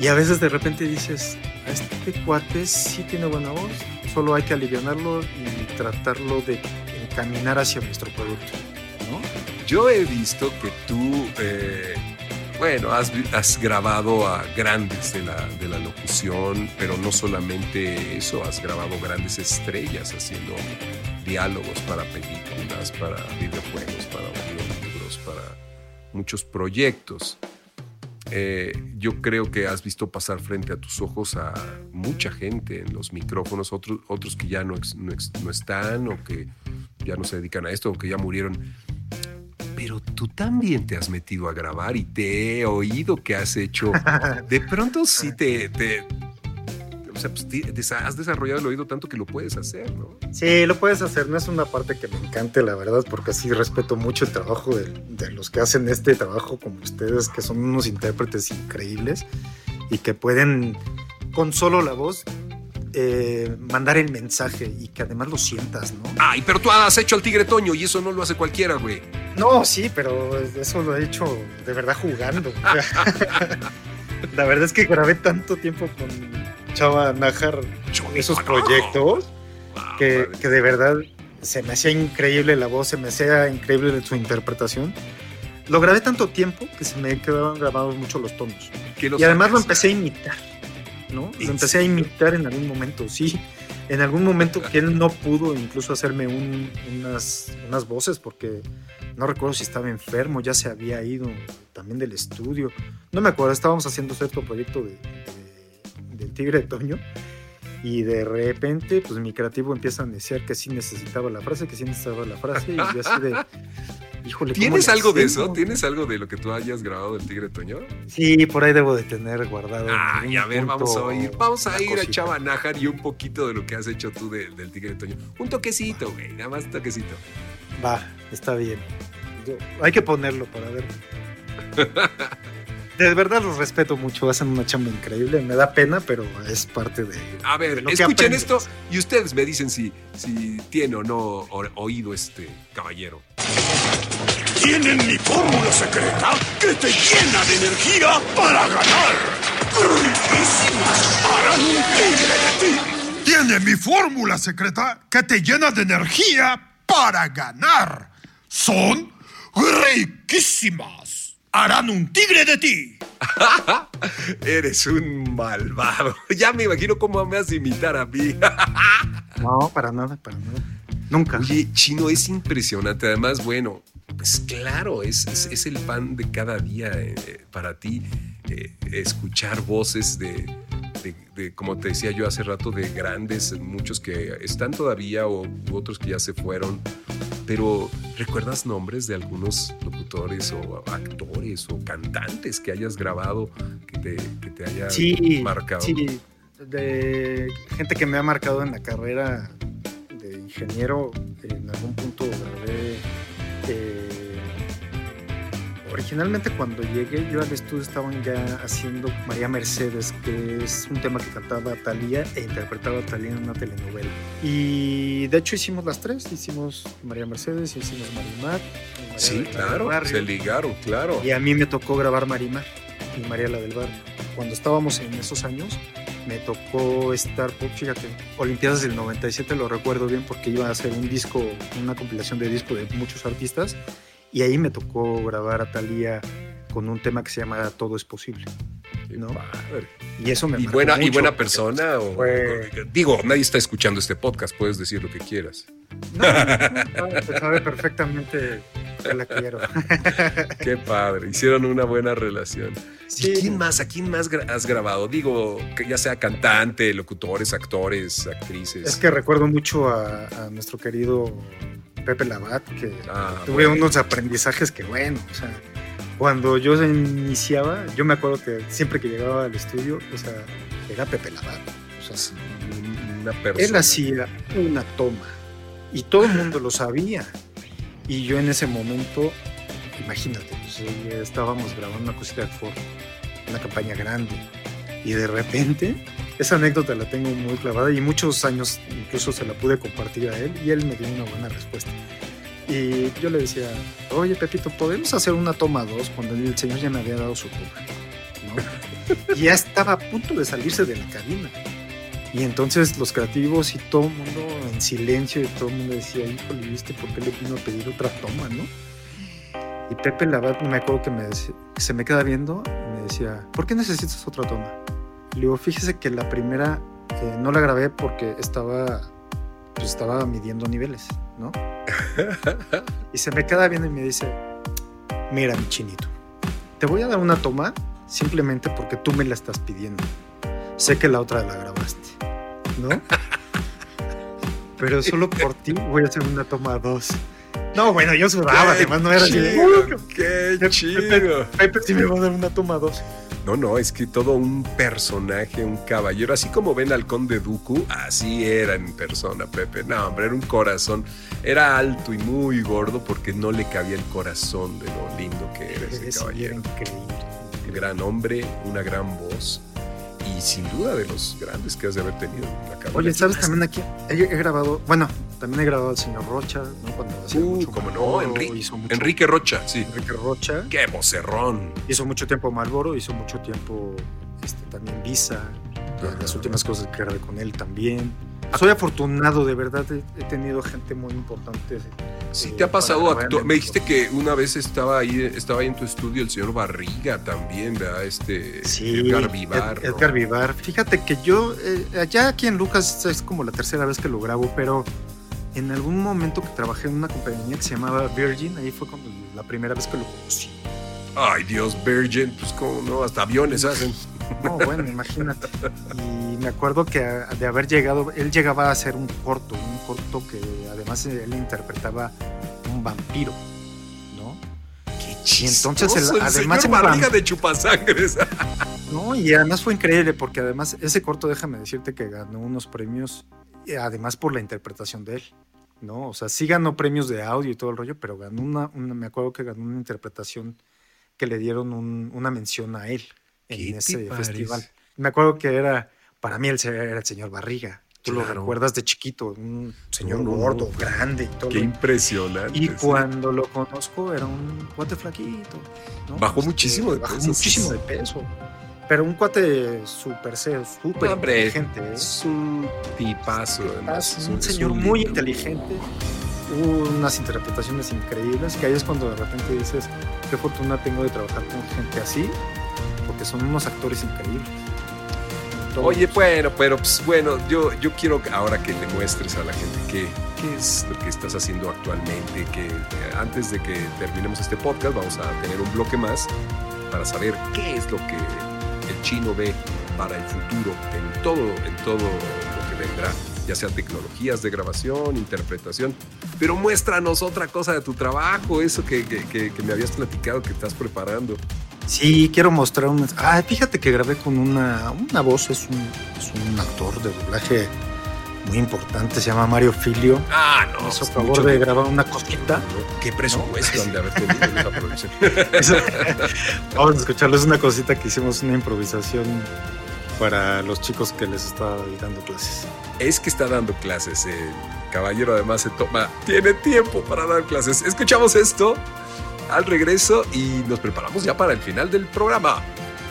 Y a veces de repente dices, a este cuate sí tiene buena voz, solo hay que alivianarlo y tratarlo de encaminar hacia nuestro producto, ¿no? Yo he visto que tú, eh, bueno, has, has grabado a grandes de la, de la locución, pero no solamente eso, has grabado grandes estrellas haciendo diálogos para películas, para videojuegos, para audiolibros, para muchos proyectos. Eh, yo creo que has visto pasar frente a tus ojos a mucha gente en los micrófonos, otros, otros que ya no, no no están o que ya no se dedican a esto o que ya murieron. Pero tú también te has metido a grabar y te he oído que has hecho. De pronto sí te. te- o sea, pues, has desarrollado el oído tanto que lo puedes hacer, ¿no? Sí, lo puedes hacer. No es una parte que me encante, la verdad, porque sí respeto mucho el trabajo de, de los que hacen este trabajo como ustedes, que son unos intérpretes increíbles y que pueden, con solo la voz, eh, mandar el mensaje y que además lo sientas, ¿no? Ay, pero tú has hecho al Tigre Toño y eso no lo hace cualquiera, güey. No, sí, pero eso lo he hecho de verdad jugando. la verdad es que grabé tanto tiempo con Chava Nájar esos proyectos que, que de verdad se me hacía increíble la voz, se me hacía increíble su interpretación. Lo grabé tanto tiempo que se me quedaron grabados mucho los tonos. Y además lo empecé a imitar, ¿no? ¿En Lo empecé a imitar en algún momento, sí. En algún momento que él no pudo incluso hacerme un- unas, unas voces porque no recuerdo si estaba enfermo, ya se había ido también del estudio. No me acuerdo, estábamos haciendo cierto proyecto de, de- del Tigre de Toño y de repente pues mi creativo empieza a desear que sí necesitaba la frase, que sí necesitaba la frase y yo así de... Híjole, ¿cómo ¿Tienes algo de eso? ¿Tienes algo de lo que tú hayas grabado del Tigre Toño? Sí, por ahí debo de tener guardado. en Ay, a ver, vamos a oír. Vamos a ir a cosita. Chava Nájar y un poquito de lo que has hecho tú de- del Tigre Toño. Un toquecito, güey, nada más un toquecito. Va, está bien. Yo- hay que ponerlo para ver. De verdad los respeto mucho, hacen una chamba increíble, me da pena, pero es parte de... A de ver, lo escuchen esto y ustedes me dicen si, si tiene o no oído este caballero. Tienen mi fórmula secreta que te llena de energía para ganar. Riquísimas harán un tigre de ti. Tiene mi fórmula secreta que te llena de energía para ganar. Son riquísimas. Harán un tigre de ti. Eres un malvado. Ya me imagino cómo me vas a imitar a mí. No, para nada, para nada. Nunca. Oye, Chino, es impresionante. Además, bueno, pues claro, es, es, es el pan de cada día eh, para ti eh, escuchar voces de, de- de, como te decía yo hace rato, de grandes, muchos que están todavía o otros que ya se fueron. Pero, ¿recuerdas nombres de algunos locutores o actores o cantantes que hayas grabado que te, que te haya sí, marcado? sí, de gente que me ha marcado en la carrera de ingeniero, en algún punto grabé, eh, originalmente cuando llegué yo al estudio estaban ya haciendo María Mercedes, que es un tema que cantaba Talía e interpretaba Talía en una telenovela. Y de hecho hicimos las tres, hicimos María Mercedes, hicimos Marimar. María Sí, claro, Barrio. se ligaron, claro. Y a mí me tocó grabar Marimar y María la del Barrio. Cuando estábamos en esos años, me tocó estar, pues, fíjate, Olimpiadas del 97, lo recuerdo bien porque iba a hacer un disco, una compilación de disco de muchos artistas y ahí me tocó grabar a Thalía con un tema que se llama Todo es posible. ¿no? Y eso me ¿Y buena, ¿Y mucho buena porque, persona? O, fue- Digo, nadie está escuchando este podcast, puedes decir lo que quieras. No, no, no, se sabe perfectamente que la quiero. Qué padre, hicieron una buena relación. Sí. ¿Y quién más? ¿A quién más has grabado? Digo, que ya sea cantante, locutores, actores, actrices. Es que recuerdo mucho a, a nuestro querido Pepe Labat, que Ah, tuve bueno. unos aprendizajes que, bueno, o sea, cuando yo iniciaba, yo me acuerdo que siempre que llegaba al estudio, o sea, era Pepe Labat. O sea, Una persona. él hacía una toma y todo el mundo lo sabía. Y yo en ese momento, imagínate, pues, estábamos grabando una cosita de Ford, una campaña grande, y de repente, esa anécdota la tengo muy clavada y muchos años incluso se la pude compartir a él y él me dio una buena respuesta. Y yo le decía, oye Pepito, ¿podemos hacer una toma dos cuando el señor ya me había dado su toma? ¿no? y ya estaba a punto de salirse de la cabina. Y entonces los creativos y todo el mundo en silencio y todo el mundo decía, híjole, ¿viste por qué le vino a pedir otra toma, no? Y Pepe Labat, me acuerdo que, me se me queda viendo y me decía, ¿por qué necesitas otra toma? Le digo, fíjese que la primera eh, no la grabé porque estaba, pues estaba midiendo niveles, ¿no? y se me queda viendo y me dice, mira mi chinito, te voy a dar una toma simplemente porque tú me la estás pidiendo. Sé que la otra la grabaste, ¿no? Pero solo por ti voy a hacer una toma dos. No, bueno, yo sudaba, además no era así chido, "Uy, ¡Qué Pepe, chido! Pepe sí me va a dar una toma dos. No, no, es que todo un personaje, un caballero, así como ven al conde Dooku, así era en persona, Pepe. No, hombre, era un corazón. Era alto y muy gordo porque no le cabía el corazón de lo lindo que era ese caballero. increíble. Un gran hombre, una gran voz y sin duda de los grandes que has de haber tenido en la. Oye, ¿sabes también aquí? He grabado, bueno, también he grabado al señor Rocha, ¿no? Cuando hacía Uh, mucho cómo no, Enrique, hizo mucho- Enrique Rocha, sí. Enrique Rocha. ¡Qué vocerrón! Hizo mucho tiempo Malboro, hizo mucho tiempo este, también Visa. Ajá. Las últimas cosas que grabé con él también. Soy afortunado, de verdad, he, tenido gente muy importante. Sí, eh, te ha pasado Me dijiste que una vez estaba ahí, estaba ahí en tu estudio el señor Barriga también, ¿verdad? Este Sí, Edgar Vivar. Ed- ¿no? Edgar Vivar. Fíjate que yo, eh, allá aquí en Lucas es como la tercera vez que lo grabo, pero en algún momento que trabajé en una compañía que se llamaba Virgin, ahí fue cuando la primera vez que lo conocí. Ay, Dios, Virgin, pues cómo no, hasta aviones hacen. No, bueno, imagínate. Y me acuerdo que de haber llegado, él llegaba a hacer un corto, un corto que además él interpretaba un vampiro, ¿no? Qué Y entonces chistoso, el además señor Barriga de chupasangres. No, y además fue increíble porque además ese corto, déjame decirte que ganó unos premios, además por la interpretación de él, ¿no? O sea, sí ganó premios de audio y todo el rollo, pero ganó una, una- me acuerdo que ganó una interpretación que le dieron un- una mención a él ¿Qué en ese festival. Me acuerdo que era, para mí él era el señor Barriga. Tú lo recuerdas de chiquito, un señor No, no, no. gordo, grande y todo. Qué impresionante. y cuando lo conozco era un cuate flaquito. ¿no? Bajó muchísimo de bajó muchísimo de peso. Pero un cuate súper súper inteligente. ¿eh? Es un tipazo, además. Es un señor muy inteligente. Unas interpretaciones increíbles que ahí es cuando de repente dices, qué fortuna tengo de trabajar con gente así, porque son unos actores increíbles. Todos. Oye, bueno, pero pues, bueno, yo, yo quiero ahora que le muestres a la gente qué, qué es lo que estás haciendo actualmente, que antes de que terminemos este podcast vamos a tener un bloque más para saber qué es lo que chino ve para el futuro en todo, en todo lo que vendrá, ya sea tecnologías de grabación, interpretación, pero muéstranos otra cosa de tu trabajo, eso que, que- que- me habías platicado que estás preparando. Sí, quiero mostrar un... Ah, fíjate que grabé con una, una voz, es un, es un actor de doblaje muy importante, se llama Mario Filio. Ah, no. Hizo es favor mucho de grabar una cosita. ¿Qué presupuesto han de haber tenido en esa producción? Vamos a escucharlo, es una cosita que hicimos, una improvisación para los chicos que les estaba dando clases. es que está dando clases. El caballero además se toma, tiene tiempo para dar clases. Escuchamos esto al regreso y nos preparamos ya para el final del programa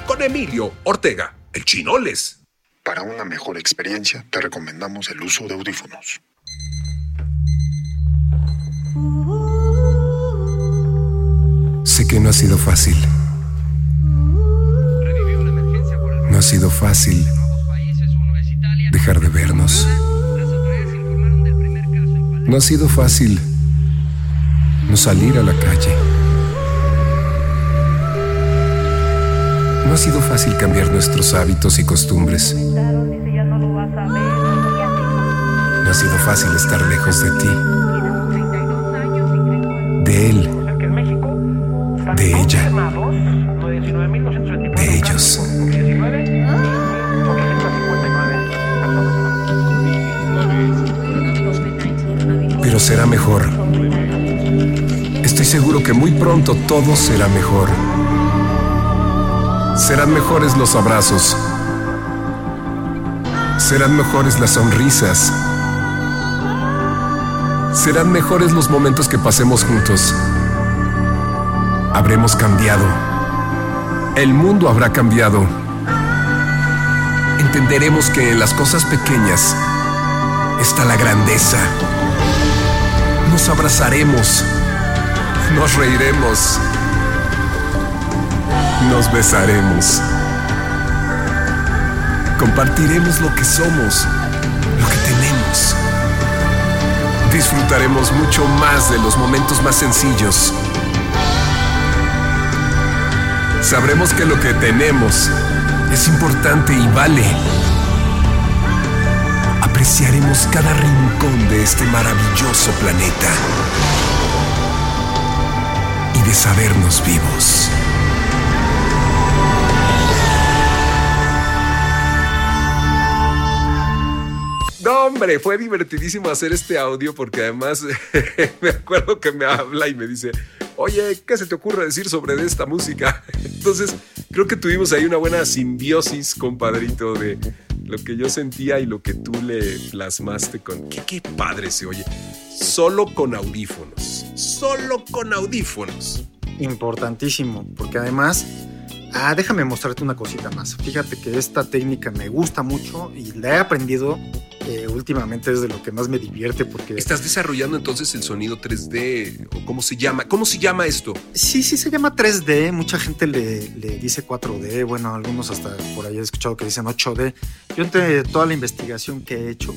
con Emilio Ortega, el Chinoles. Para una mejor experiencia, te recomendamos el uso de audífonos. Sé que no ha sido fácil. No ha sido fácil dejar de vernos. No ha sido fácil no salir a la calle. No ha sido fácil cambiar nuestros hábitos y costumbres. Ha sido fácil estar lejos de ti, de él, de ella, de ellos. Pero será mejor. Estoy seguro que muy pronto todo será mejor. Serán mejores los abrazos. Serán mejores las sonrisas. Serán mejores los momentos que pasemos juntos. Habremos cambiado. El mundo habrá cambiado. Entenderemos que en las cosas pequeñas está la grandeza. Nos abrazaremos. Nos reiremos. Nos besaremos. Compartiremos lo que somos, lo que tenemos. Disfrutaremos mucho más de los momentos más sencillos. Sabremos que lo que tenemos es importante y vale. Apreciaremos cada rincón de este maravilloso planeta. Y de sabernos vivos. No, hombre, fue divertidísimo hacer este audio porque además me acuerdo que me habla y me dice, oye, ¿qué se te ocurre decir sobre esta música? Entonces, creo que tuvimos ahí una buena simbiosis, compadrito, de lo que yo sentía y lo que tú le plasmaste con... Qué, qué padre se oye. Solo con audífonos. Solo con audífonos. Importantísimo, porque además, ah, déjame mostrarte una cosita más. Fíjate que esta técnica me gusta mucho y la he aprendido eh, últimamente es de lo que más me divierte porque... ¿Estás desarrollando entonces el sonido 3D? ¿O cómo se llama? ¿Cómo se llama esto? Sí, sí se llama 3D, mucha gente le, le dice 4D, bueno, algunos hasta por ahí he escuchado que dicen 8D. Yo entre toda la investigación que he hecho,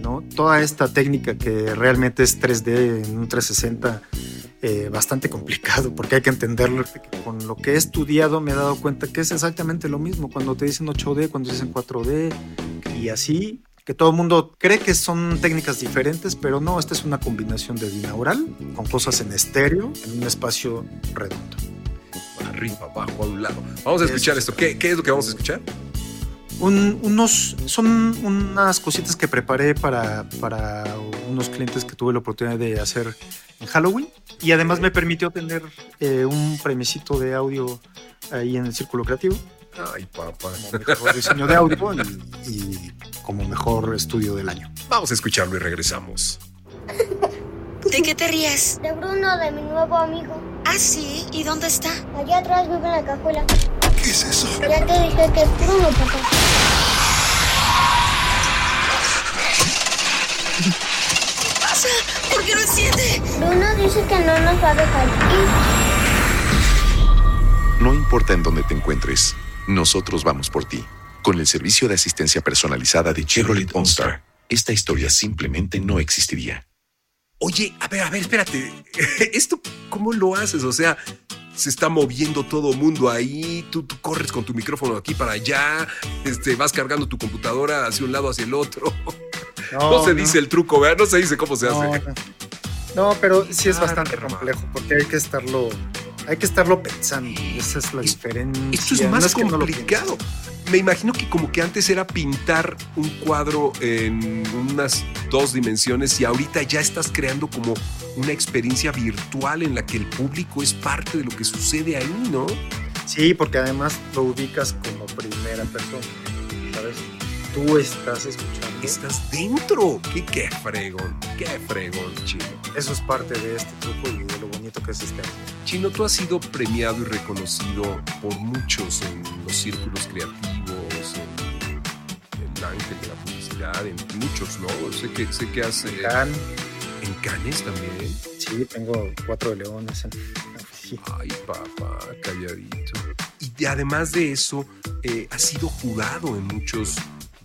¿no? Toda esta técnica que realmente es 3D en un 360, eh, bastante complicado porque hay que entenderlo. Con lo que he estudiado me he dado cuenta que es exactamente lo mismo cuando te dicen 8D, cuando dicen 4D y así que todo el mundo cree que son técnicas diferentes, pero no, esta es una combinación de binaural con cosas en estéreo en un espacio redondo. Arriba, abajo, a un lado. Vamos a escuchar esto. ¿Qué, qué es lo que vamos a escuchar? Un, unos, son unas cositas que preparé para, para unos clientes que tuve la oportunidad de hacer en Halloween y además me permitió tener eh, un premiecito de audio ahí en el Círculo Creativo. Ay, papá. Como mejor diseño de audio y, y como mejor estudio del año. Vamos a escucharlo y regresamos. ¿De qué te ríes? De Bruno, de mi nuevo amigo. ¿Ah, sí? ¿Y dónde está? Allá atrás vive en la cajuela. ¿Qué es eso? Ya te dije que es Bruno, papá. ¿Qué pasa? ¿Por qué no enciende? Bruno dice que no nos va a dejar ir. No importa en dónde te encuentres, nosotros vamos por ti. Con el servicio de asistencia personalizada de Chevrolet OnStar, esta historia simplemente no existiría. Oye, a ver, a ver, espérate. ¿Esto cómo lo haces? O sea, se está moviendo todo el mundo ahí, tú, tú corres con tu micrófono aquí para allá, este, vas cargando tu computadora hacia un lado, hacia el otro. No, se dice el truco, ¿verdad? No se dice cómo se No, hace. no. No, pero sí es Ah, bastante complejo porque hay que estarlo hay que estarlo pensando. Esa es la diferencia. Esto es más no complicado. Me imagino que como que antes era pintar un cuadro en unas dos dimensiones y ahorita ya estás creando como una experiencia virtual en la que el público es parte de lo que sucede ahí, ¿no? Sí, porque además lo ubicas como primera persona, ¿sabes? Tú estás escuchando. Estás dentro. ¿Qué, qué fregón, qué fregón, Chino. Eso es parte de este truco y de lo que es este año. Chino, tú has sido premiado y reconocido por muchos en los círculos creativos, en el ángel de la publicidad, en muchos, ¿no? Sé que, sé que has... eh, Cannes. ¿En Canes también? Sí, tengo cuatro de leones en la oficina. Ay, papá, calladito. Y de- además de eso, eh, has sido jurado en muchos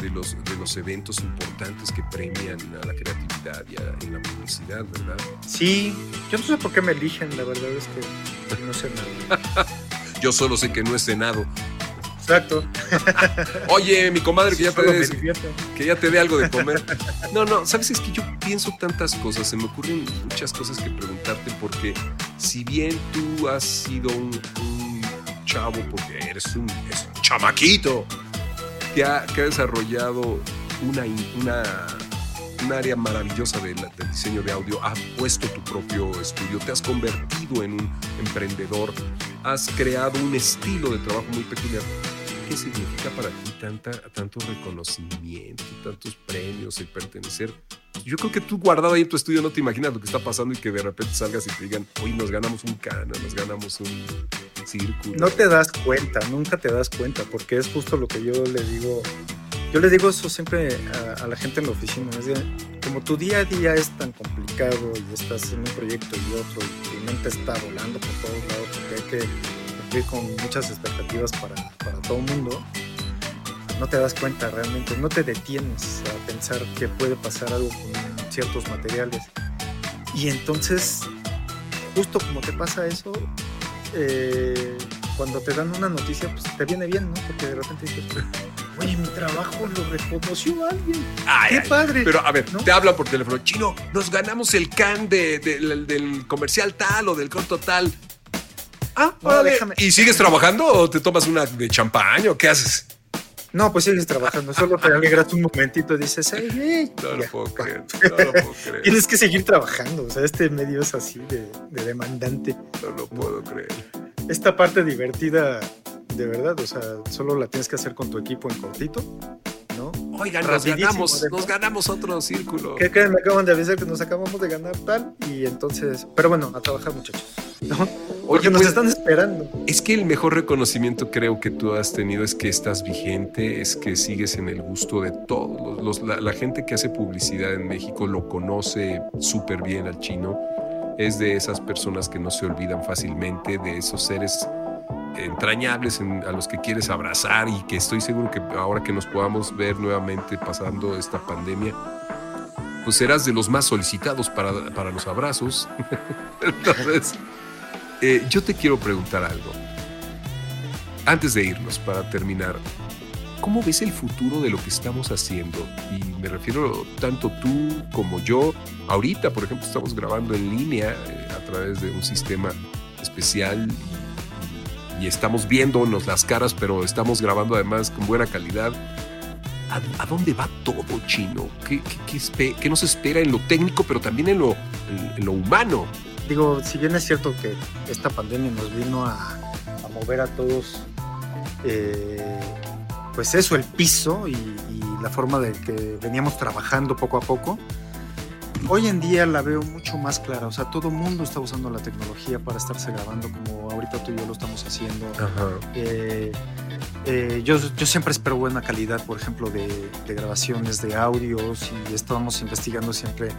de los, de los eventos importantes que premian a la creatividad y a, en la publicidad, ¿verdad? Sí, yo no sé por qué me eligen, la verdad es que no sé nada. Yo solo sé que no he cenado. Exacto. Oye, mi comadre, que ya te des- que ya te dé algo de comer. No, no, sabes, es que yo pienso tantas cosas, se me ocurren muchas cosas que preguntarte, porque si bien tú has sido un, un chavo, porque eres un, eres un chamaquito, que ha, ha desarrollado una, una, un área maravillosa de la- del diseño de audio, has puesto tu propio estudio, te has convertido en un emprendedor, has creado un estilo de trabajo muy peculiar. ¿Qué significa para ti tanta, tanto reconocimiento, tantos premios, el pertenecer? Yo creo que tú guardado ahí en tu estudio no te imaginas lo que está pasando y que de repente salgas y te digan, hoy nos ganamos un cana, nos ganamos un círculo. No te das cuenta, nunca te das cuenta, porque es justo lo que yo le digo. Yo le digo eso siempre a, a la gente en la oficina. Es de, como tu día a día es tan complicado y estás en un proyecto y otro y tu mente está volando por todos lados porque hay que cumplir con muchas expectativas para, para todo el mundo, no te das cuenta realmente, no te detienes a pensar que puede pasar algo con ciertos materiales. Y entonces, justo como te pasa eso, eh, cuando te dan una noticia, pues te viene bien, ¿no? Porque de repente dices, oye, mi trabajo lo reconoció alguien. Ay, ¡Qué ay, padre! Pero a ver, te hablan por teléfono. Chino, nos ganamos el can de, de- del- del comercial tal o del corto tal. Ah, órale. déjame- ¿Y sigues trabajando o te tomas una de champán o qué haces? No, pues sigues trabajando, solo te alegras un momentito y dices, "Ay, hey", No lo puedo creer. No lo puedo creer. Tienes que seguir trabajando, o sea, este medio es así de, de demandante. No lo puedo creer. Esta parte divertida, de verdad, o sea, solo la tienes que hacer con tu equipo en cortito, ¿no? Oigan, nos Rapidísimo, ganamos, además. nos ganamos otro círculo. ¿Qué creen? Me acaban de avisar que nos acabamos de ganar tal y entonces, pero bueno, a trabajar muchachos, ¿no? Porque nos pues, están esperando. Es que el mejor reconocimiento creo que tú has tenido es que estás vigente, es que sigues en el gusto de todos. Los, los- la, la gente que hace publicidad en México lo conoce súper bien al chino. Es de esas personas que no se olvidan fácilmente, de esos seres entrañables en- a los que quieres abrazar y que estoy seguro que ahora que nos podamos ver nuevamente pasando esta pandemia, pues serás de los más solicitados para, para los abrazos. Entonces, eh, yo te quiero preguntar algo. Antes de irnos, para terminar, ¿cómo ves el futuro de lo que estamos haciendo? Y me refiero tanto tú como yo. Ahorita, por ejemplo, estamos grabando en línea eh, a través de un sistema especial y, estamos viéndonos las caras, pero estamos grabando además con buena calidad. ¿A, dónde va todo, chino? ¿Qué, nos espera en lo técnico, pero también en lo, en lo humano? Digo, si bien es cierto que esta pandemia nos vino a, mover a todos, eh, pues eso, el piso y la forma de que veníamos trabajando poco a poco, hoy en día la veo mucho más clara. O sea, todo mundo está usando la tecnología para estarse grabando como ahorita tú y yo lo estamos haciendo. Eh, eh, yo, yo siempre espero buena calidad, por ejemplo, de, de grabaciones, de audios, y estamos investigando siempre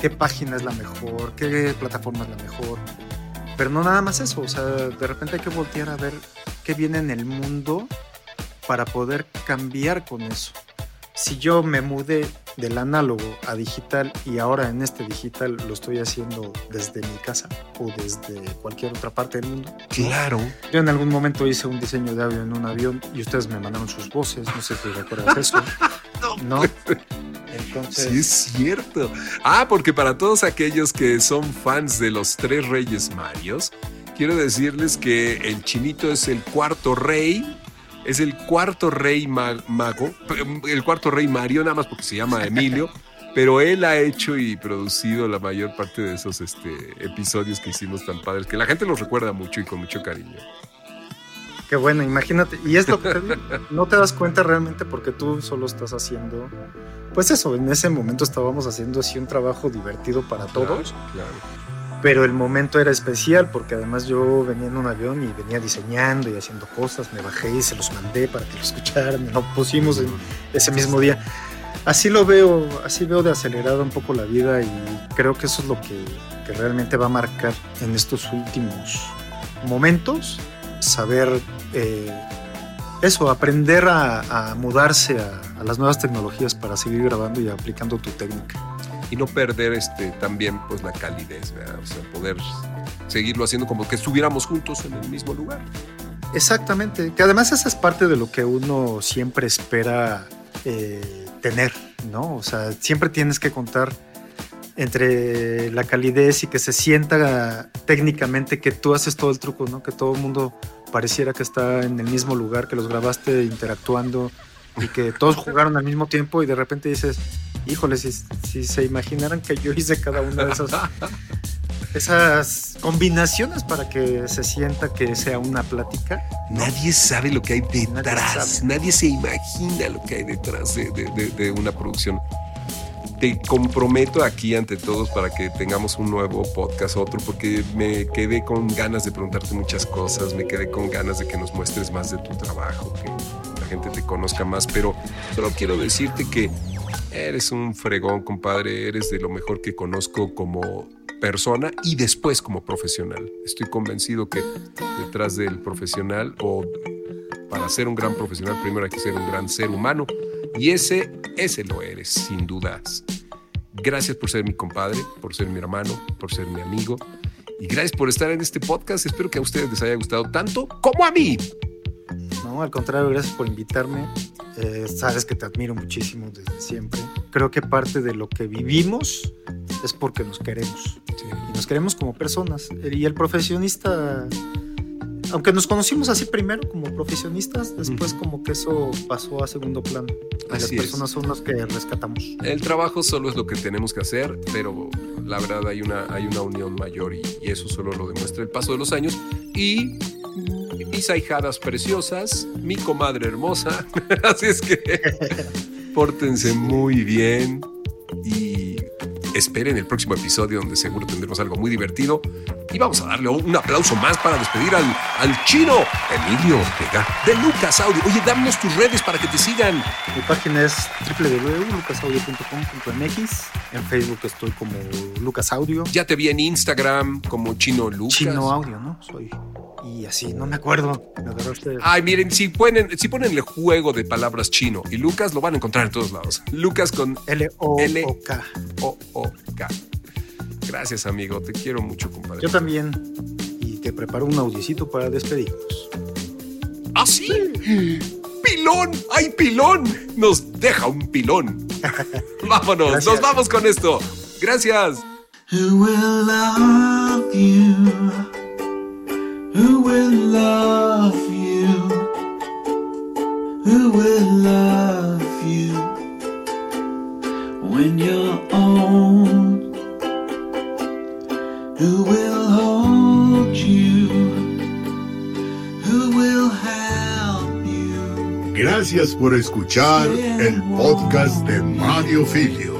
qué página es la mejor, qué plataforma es la mejor. Pero no nada más eso, o sea, de repente hay que voltear a ver qué viene en el mundo para poder cambiar con eso. Si yo me mudé del análogo a digital y ahora en este digital lo estoy haciendo desde mi casa o desde cualquier otra parte del mundo, Claro. yo en algún momento hice un diseño de audio en un avión y ustedes me mandaron sus voces, no sé si recuerdas eso. no. Entonces, Sí, es cierto. Ah, porque para todos aquellos que son fans de los tres Reyes Marios, quiero decirles que el chinito es el cuarto rey. Es el cuarto rey ma- mago, el cuarto rey Mario, nada más porque se llama Emilio, pero él ha hecho y producido la mayor parte de esos este, episodios que hicimos tan padres, que la gente los recuerda mucho y con mucho cariño. Qué bueno, imagínate. Y es lo que te no te das cuenta realmente porque tú solo estás haciendo. Pues eso, en ese momento estábamos haciendo así un trabajo divertido para todos, Claro, claro. Pero el momento era especial porque además yo venía en un avión y venía diseñando y haciendo cosas, me bajé y se los mandé para que lo escucharan, lo pusimos en ese mismo día. Así lo veo, así veo de acelerada un poco la vida y creo que eso es lo que, que realmente va a marcar en estos últimos momentos, saber eh, eso, aprender a, a mudarse a, a las nuevas tecnologías para seguir grabando y aplicando tu técnica. Y no perder este, también pues, la calidez, ¿verdad? o sea, poder seguirlo haciendo como que estuviéramos juntos en el mismo lugar. Exactamente, que además esa es parte de lo que uno siempre espera eh, tener, ¿no? O sea, siempre tienes que contar entre la calidez y que se sienta técnicamente que tú haces todo el truco, ¿no? Que todo el mundo pareciera que está en el mismo lugar, que los grabaste interactuando y que todos jugaron al mismo tiempo y de repente dices, híjole, si, si se imaginaran que yo hice cada una de esas, esas combinaciones para que se sienta que sea una plática. Nadie sabe lo que hay detrás, nadie, se imagina lo que hay detrás de, de- de- de una producción. Te comprometo aquí ante todos para que tengamos un nuevo podcast, otro, porque me quedé con ganas de preguntarte muchas cosas, me quedé con ganas de que nos muestres más de tu trabajo, que la gente te conozca más, pero solo quiero decirte que eres un fregón, compadre, eres de lo mejor que conozco como persona y después como profesional. Estoy convencido que detrás del profesional o para ser un gran profesional primero hay que ser un gran ser humano y ese, ese lo eres, sin dudas. Gracias por ser mi compadre, por ser mi hermano, por ser mi amigo y gracias por estar en este podcast. Espero que a ustedes les haya gustado tanto como a mí. No, al contrario, gracias por invitarme. Eh, sabes que te admiro muchísimo desde siempre. Creo que parte de lo que vivimos es porque nos queremos. Y nos queremos como personas. Y el profesionista, aunque nos conocimos así primero como profesionistas, después como que eso pasó a segundo plano. Y las Así es. personas son las que rescatamos. El trabajo solo es lo que tenemos que hacer, pero la verdad hay una, hay una unión mayor y, y eso solo lo demuestra el paso de los años. Y mis ahijadas preciosas, mi comadre hermosa. Así es que pórtense muy bien y esperen el próximo episodio donde seguro tendremos algo muy divertido. Y vamos a darle un aplauso más para despedir al, al chino Emilio Ortega de Lucas Audio. Oye, danos tus redes para que te sigan. Mi página es www.lucasaudio.com.mx. En Facebook estoy como Lucas Audio. Ya te vi en Instagram como Chino Lucas. Chino Audio, ¿no? Soy. Y así, no me acuerdo. Me. Ay, miren, si ponen, si ponen el juego de palabras chino y Lucas, lo van a encontrar en todos lados. Lucas con L-O-O-K. O-O-K. Gracias, amigo. Te quiero mucho, compadre. Yo también. Y te preparo un audiocito para despedirnos. ¿Ah, sí? ¡Pilón! ¡Ay, pilón! Nos deja un pilón. Vámonos, Gracias. nos vamos con esto. Gracias. Who will love you? Who will love you? Who will love you when you're old? Who will hold you? Who will help you? Gracias por escuchar el podcast de Mario Filio.